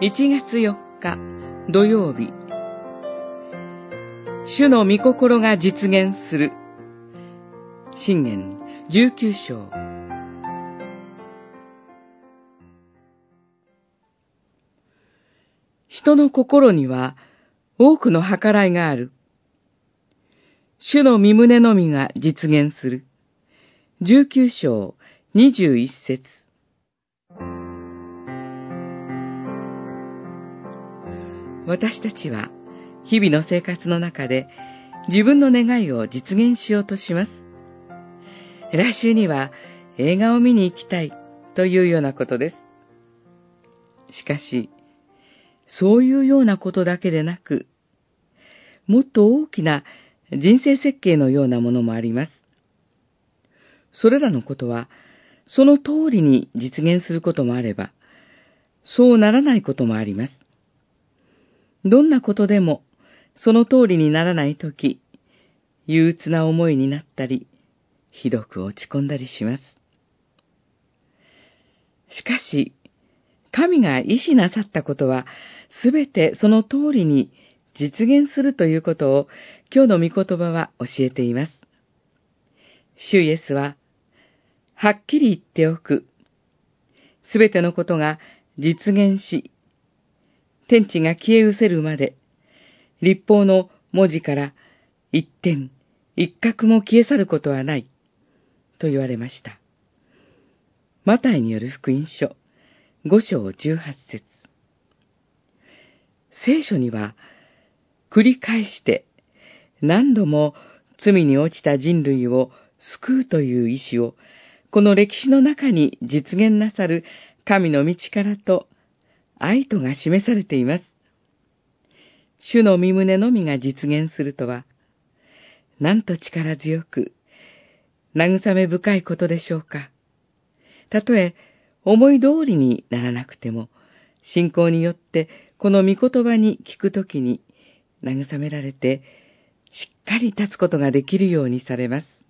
1月4日土曜日主の御心が実現する信玄19章人の心には多くの計らいがある。主の身胸のみが実現する。19章21節私たちは日々の生活の中で自分の願いを実現しようとします。来週には映画を見に行きたいというようなことです。しかし、そういうようなことだけでなく、もっと大きな人生設計のようなものもあります。それらのことは、その通りに実現することもあれば、そうならないこともあります。どんなことでも、その通りにならないとき、憂鬱な思いになったり、ひどく落ち込んだりします。しかし、神が意志なさったことは、すべてその通りに実現するということを、今日の御言葉は教えています。主イエスは、はっきり言っておく。すべてのことが実現し、天地が消え失せるまで、立法の文字から一点、一角も消え去ることはない、と言われました。マタイによる福音書、五章十八節。聖書には、繰り返して何度も罪に落ちた人類を救うという意志を、この歴史の中に実現なさる神の道からと愛とが示されています。主の身胸のみが実現するとは、なんと力強く、慰め深いことでしょうか。たとえ思い通りにならなくても、信仰によってこの御言葉に聞くときに慰められて、しっかり立つことができるようにされます。